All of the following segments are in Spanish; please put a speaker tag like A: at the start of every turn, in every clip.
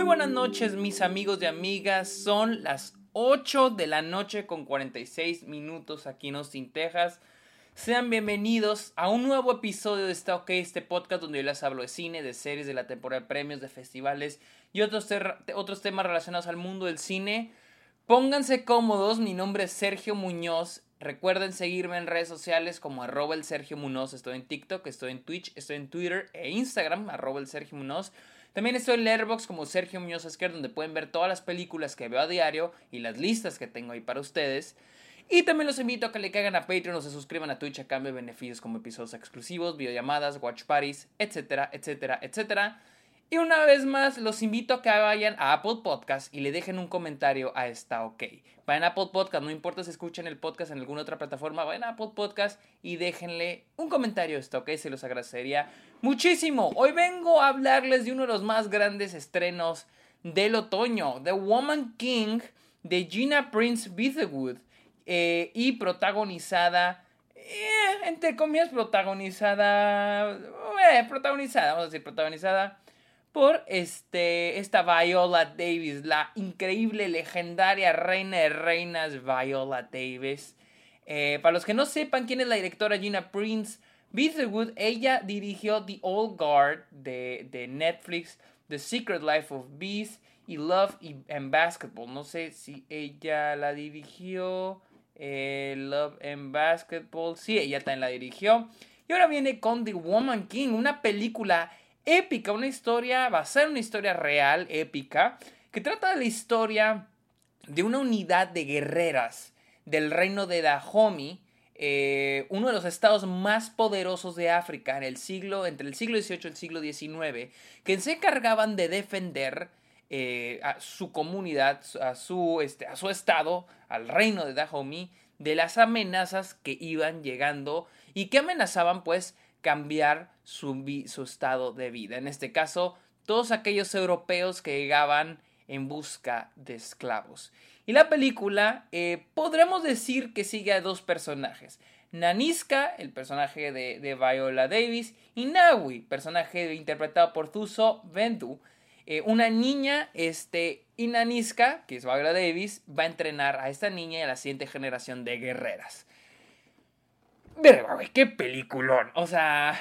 A: Muy buenas noches mis amigos y amigas, son las 8 de la noche con 46 minutos aquí en Austin, Texas. Sean bienvenidos a un nuevo episodio de Está OK, este podcast donde yo les hablo de cine, de series, de la temporada de premios, de festivales y otros, otros temas relacionados al mundo del cine. Pónganse cómodos, mi nombre es Sergio Muñoz. Recuerden seguirme en redes sociales como arroba el Sergio Muñoz. Estoy en TikTok, estoy en Twitch, estoy en Twitter e Instagram, arroba el Sergio Muñoz. También estoy en Letterboxd como Sergio Muñoz Esquer, donde pueden ver todas las películas que veo a diario y las listas que tengo ahí para ustedes. Y también los invito a que le caigan a Patreon o se suscriban a Twitch a cambio de beneficios como episodios exclusivos, videollamadas, watch parties, etcétera, etcétera, etcétera. Y una vez más, los invito a que vayan a Apple Podcast y le dejen un comentario a esta OK. Vayan a Apple Podcast, no importa si escuchen el podcast en alguna otra plataforma, vayan a Apple Podcast y déjenle un comentario a esta OK, se los agradecería muchísimo. Hoy vengo a hablarles de uno de los más grandes estrenos del otoño, The Woman King de Gina Prince Bythewood eh, y protagonizada, eh, entre comillas, protagonizada, eh, protagonizada, vamos a decir, protagonizada por este, esta Viola Davis, la increíble, legendaria reina de reinas Viola Davis. Eh, para los que no sepan quién es la directora Gina Prince Bitherwood, ella dirigió The Old Guard de, de Netflix, The Secret Life of Bees y Love and Basketball. No sé si ella la dirigió. Eh, Love and Basketball. Sí, ella también la dirigió. Y ahora viene con The Woman King, una película épica, una historia basada en una historia real, épica, que trata de la historia de una unidad de guerreras del reino de Dahomey, eh, uno de los estados más poderosos de África en el siglo, entre el siglo XVIII y el siglo XIX, que se encargaban de defender eh, a su comunidad, a su, este, a su estado, al reino de Dahomey, de las amenazas que iban llegando y que amenazaban pues cambiar su, su estado de vida. En este caso, todos aquellos europeos que llegaban en busca de esclavos. Y la película, eh, podremos decir que sigue a dos personajes. Naniska, el personaje de, de Viola Davis, y Nawi, personaje interpretado por Thuso Vendu. Eh, una niña, este, y Naniska, que es Viola Davis, va a entrenar a esta niña y a la siguiente generación de guerreras. Verga, güey, qué peliculón. O sea.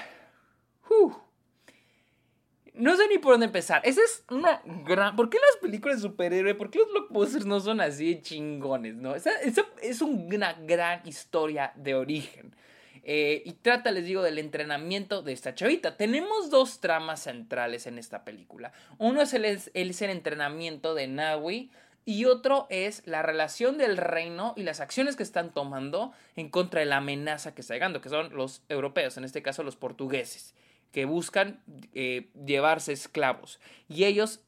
A: No sé ni por dónde empezar. Esa es una gran. ¿Por qué las películas de superhéroe? ¿Por qué los blockbusters no son así de chingones, no? Esa, es una gran historia de origen. Eh, y trata, les digo, del entrenamiento de esta chavita. Tenemos dos tramas centrales en esta película. Uno es el, es el entrenamiento de Nawi y otro es la relación del reino y las acciones que están tomando en contra de la amenaza que está llegando, que son los europeos, en este caso los portugueses, que buscan eh, llevarse esclavos. Y ellos,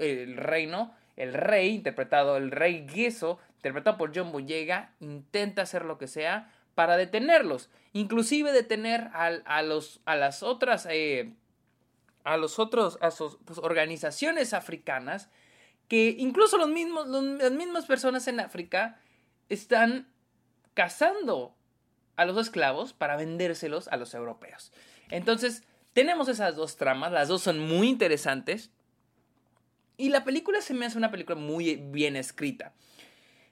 A: el reino, el rey, interpretado, el rey Gueso, interpretado por John Boyega, intenta hacer lo que sea para detenerlos, inclusive detener a, los, a las otras, eh, a los otros, a sus pues, organizaciones africanas que incluso los mismos, las mismas personas en África están cazando a los esclavos para vendérselos a los europeos. Entonces, tenemos esas dos tramas, las dos son muy interesantes. Y la película se me hace una película muy bien escrita.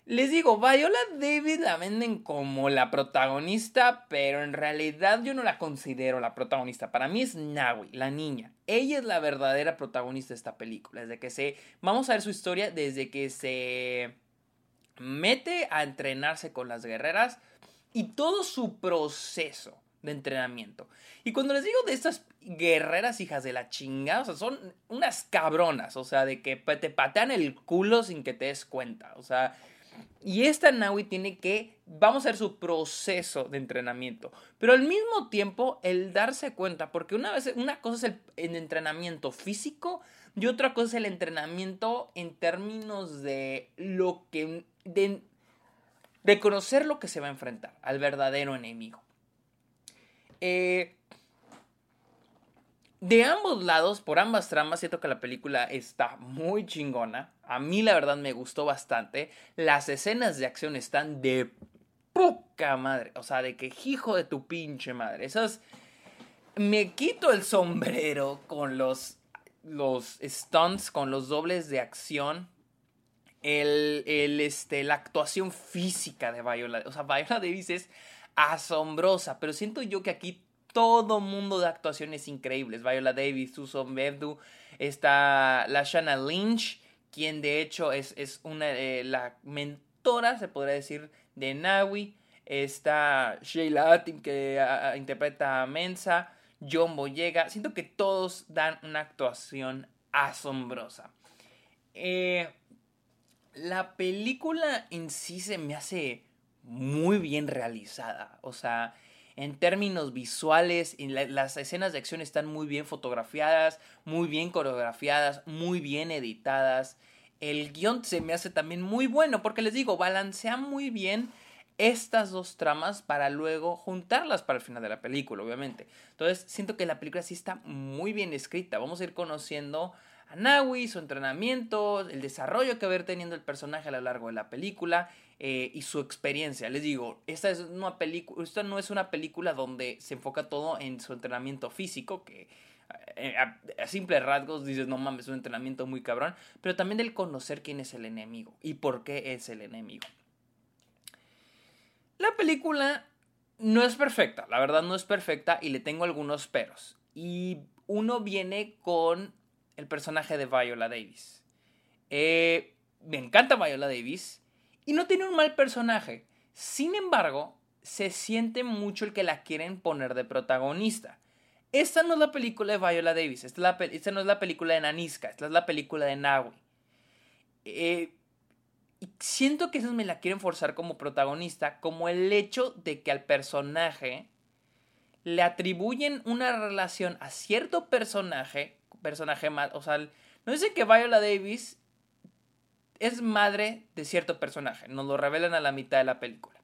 A: Les digo, Viola David la venden como la protagonista, pero en realidad yo no la considero la protagonista. Para mí es Nawi, la niña. Ella es la verdadera protagonista de esta película. Desde que se. Vamos a ver su historia desde que se mete a entrenarse con las guerreras y todo su proceso de entrenamiento. Y cuando les digo de estas guerreras hijas de la chingada, o sea, son unas cabronas, o sea, de que te patean el culo sin que te des cuenta, o sea, y esta Naui tiene que, vamos a ver su proceso de entrenamiento, pero al mismo tiempo el darse cuenta, porque una vez, una cosa es el, entrenamiento físico y otra cosa es el entrenamiento en términos de lo que, de, de conocer lo que se va a enfrentar al verdadero enemigo. Eh, de ambos lados, por ambas tramas, siento que la película está muy chingona. A mí la verdad me gustó bastante. Las escenas de acción están de poca madre. O sea, de que hijo de tu pinche madre. Esas... Me quito el sombrero con los los stunts con los dobles de acción. El, el, este, la actuación física de Viola. O sea, Viola Davis es asombrosa. Pero siento yo que aquí todo mundo de actuaciones increíbles. Viola Davis, Susan Bevdu, está Lashana Lynch, quien de hecho es, una, eh, la mentora, se podría decir, de Nawi. Está Sheila Atin, que interpreta a Mensa. John Boyega. Siento que todos dan una actuación asombrosa. Eh, la película en sí se me hace muy bien realizada. O sea, en términos visuales, las escenas de acción están muy bien fotografiadas, muy bien coreografiadas, muy bien editadas. El guion se me hace también muy bueno porque les digo, balancea muy bien estas dos tramas para luego juntarlas para el final de la película, obviamente. Entonces, siento que la película sí está muy bien escrita. Vamos a ir conociendo Nawi, su entrenamiento, el desarrollo que va a ir teniendo el personaje a lo largo de la película eh, y su experiencia. Les digo, esta, es una esta no es una película donde se enfoca todo en su entrenamiento físico, que eh, a, a, simples rasgos dices, no mames, es un entrenamiento muy cabrón, pero también del conocer quién es el enemigo y por qué es el enemigo. La película no es perfecta, la verdad no es perfecta y le tengo algunos peros. Y uno viene con el personaje de Viola Davis. Eh, me encanta Viola Davis y no tiene un mal personaje. Sin embargo, se siente mucho el que la quieren poner de protagonista. Esta no es la película de Viola Davis, esta, no es la película de Naniska, esta es la película de Naui. Eh, siento que esas me la quieren forzar como protagonista, como el hecho de que al personaje le atribuyen una relación a cierto personaje, personaje más, o sea, no dicen que Viola Davis es madre de cierto personaje, nos lo revelan a la mitad de la película.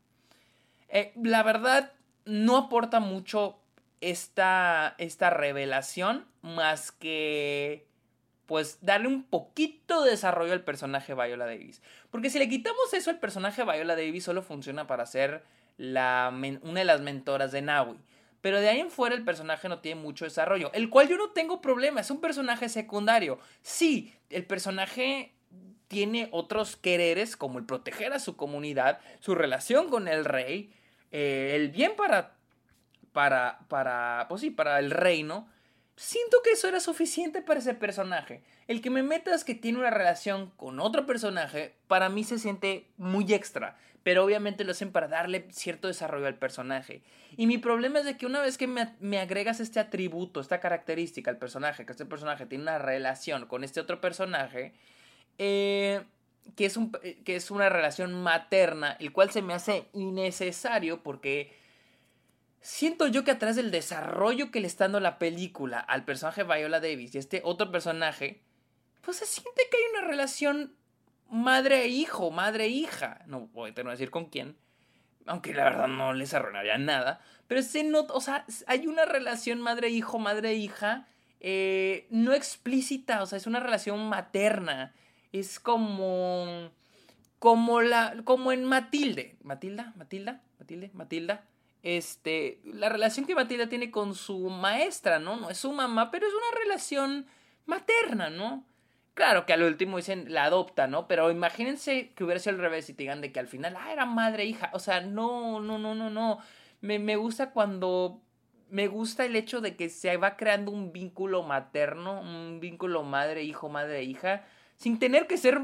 A: Eh, la verdad, no aporta mucho esta, esta revelación más que pues darle un poquito de desarrollo al personaje Viola Davis. Porque si le quitamos eso, el personaje Viola Davis solo funciona para ser la una de las mentoras de Naui. Pero de ahí en fuera el personaje no tiene mucho desarrollo, el cual yo no tengo problema, es un personaje secundario. Sí, el personaje tiene otros quereres como el proteger a su comunidad, su relación con el rey, eh, el bien para, para, para, pues sí, para el reino, Siento que eso era suficiente para ese personaje. El que me metas que tiene una relación con otro personaje, para mí se siente muy extra. Pero obviamente lo hacen para darle cierto desarrollo al personaje. Y mi problema es de que una vez que me, agregas este atributo, esta característica al personaje, que este personaje tiene una relación con este otro personaje, eh, que, es un, que es una relación materna, el cual se me hace innecesario porque Siento yo que atrás del desarrollo que le está dando la película al personaje Viola Davis y este otro personaje, pues se siente que hay una relación madre-hijo, madre-hija. No voy a decir con quién, aunque la verdad no les arruinaría nada. Pero se nota, o sea, hay una relación madre-hijo, madre-hija eh, no explícita, o sea, es una relación materna. Es como. Como la. como en Matilde. ¿Matilda? ¿Matilda? ¿Matilde? ¿Matilda? Este, la relación que Matilda tiene con su maestra, ¿no? No es su mamá, pero es una relación materna, ¿no? Claro que al último dicen la adopta, ¿no? Pero imagínense que hubiera sido al revés y te digan de que al final, ah, era madre hija. O sea, no, no, no, no, no. Me, me gusta cuando. Me gusta el hecho de que se va creando un vínculo materno, un vínculo madre-hijo, madre-hija, sin tener que ser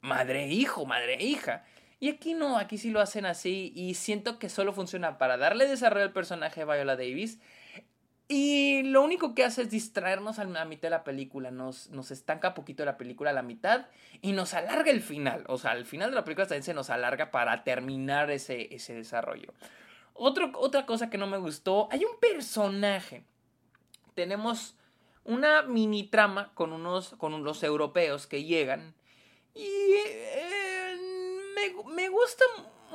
A: madre-hijo, madre-hija. Y aquí no, aquí sí lo hacen así y siento que solo funciona para darle desarrollo al personaje de Viola Davis. Y lo único que hace es distraernos a la mitad de la película, nos, nos estanca poquito la película a la mitad y nos alarga el final. O sea, al final de la película también se nos alarga para terminar ese, ese desarrollo. otra cosa que no me gustó, hay un personaje. Tenemos una mini trama con unos, con unos europeos que llegan y... Eh, me, gusta,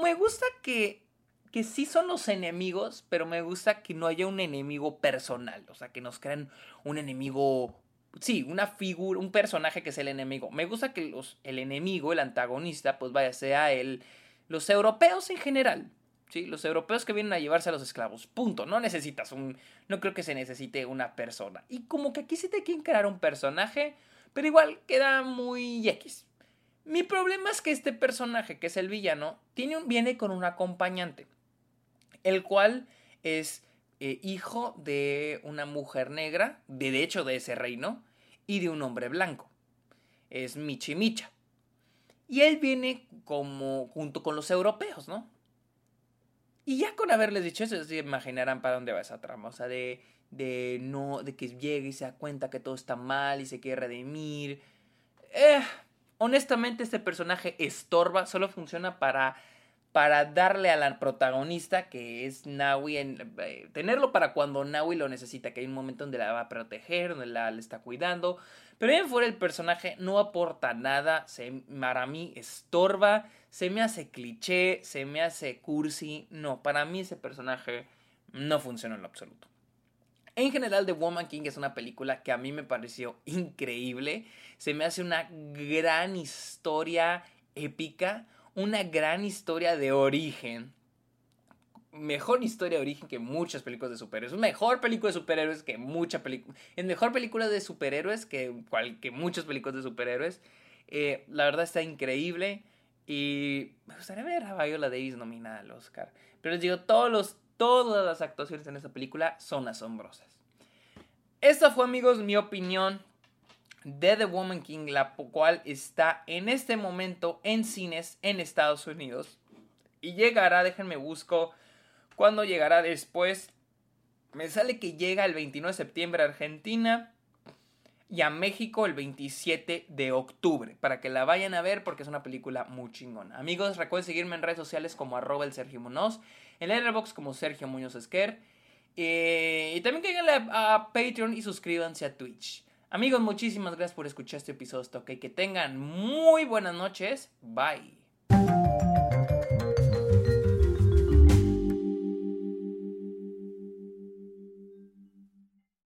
A: me gusta que, que sí son los enemigos, pero me gusta que no haya un enemigo personal, o sea, que nos crean un enemigo, sí, una figura, un personaje que es el enemigo. Me gusta que los, el enemigo, el antagonista, pues vaya, sea el, los europeos en general. ¿sí? Los europeos que vienen a llevarse a los esclavos. Punto. No necesitas un. No creo que se necesite una persona. Y como que aquí sí te quieren crear un personaje, pero igual queda muy X. Mi problema es que este personaje, que es el villano, tiene un, viene con un acompañante, el cual es eh, hijo de una mujer negra, de, hecho de ese reino, y de un hombre blanco. Es Michi Micha. Y él viene como junto con los europeos, ¿no? Y ya con haberles dicho eso, se imaginarán para dónde va esa trama. O sea, de, de no, de que llegue y se da cuenta que todo está mal y se quiere redimir. Eh, honestamente, este personaje estorba, solo funciona para para darle a la protagonista, que es Naui, en, eh, tenerlo para cuando Naui lo necesita, que hay un momento donde la va a proteger, donde la, le está cuidando. Pero bien fuera el personaje no aporta nada, se, para mí estorba, se me hace cliché, se me hace cursi. No, para mí ese personaje no funciona en lo absoluto. En general, The Woman King es una película que a mí me pareció increíble. Se me hace una gran historia épica una gran historia de origen. Mejor historia de origen que muchas películas de superhéroes. Mejor película de superhéroes que mucha película. Es mejor película de superhéroes que, cual, que muchas películas de superhéroes. Eh, la verdad está increíble. Y me gustaría ver a Viola Davis nominada al Oscar. Pero les digo, todos los, todas las actuaciones en esta película son asombrosas. Esta fue, amigos, mi opinión de The Woman King, la cual está en este momento en cines en Estados Unidos. Y llegará, déjenme busco cuándo llegará después. Me sale que llega el 29 de septiembre a Argentina y a México el 27 de octubre. Para que la vayan a ver porque es una película muy chingona. Amigos, recuerden seguirme en redes sociales como arroba el Sergio Munoz. En Letterboxd como Sergio Muñoz Esquer. Eh, y también caigan a Patreon y suscríbanse a Twitch. Amigos, muchísimas gracias por escuchar este episodio. Que tengan muy buenas noches. Bye.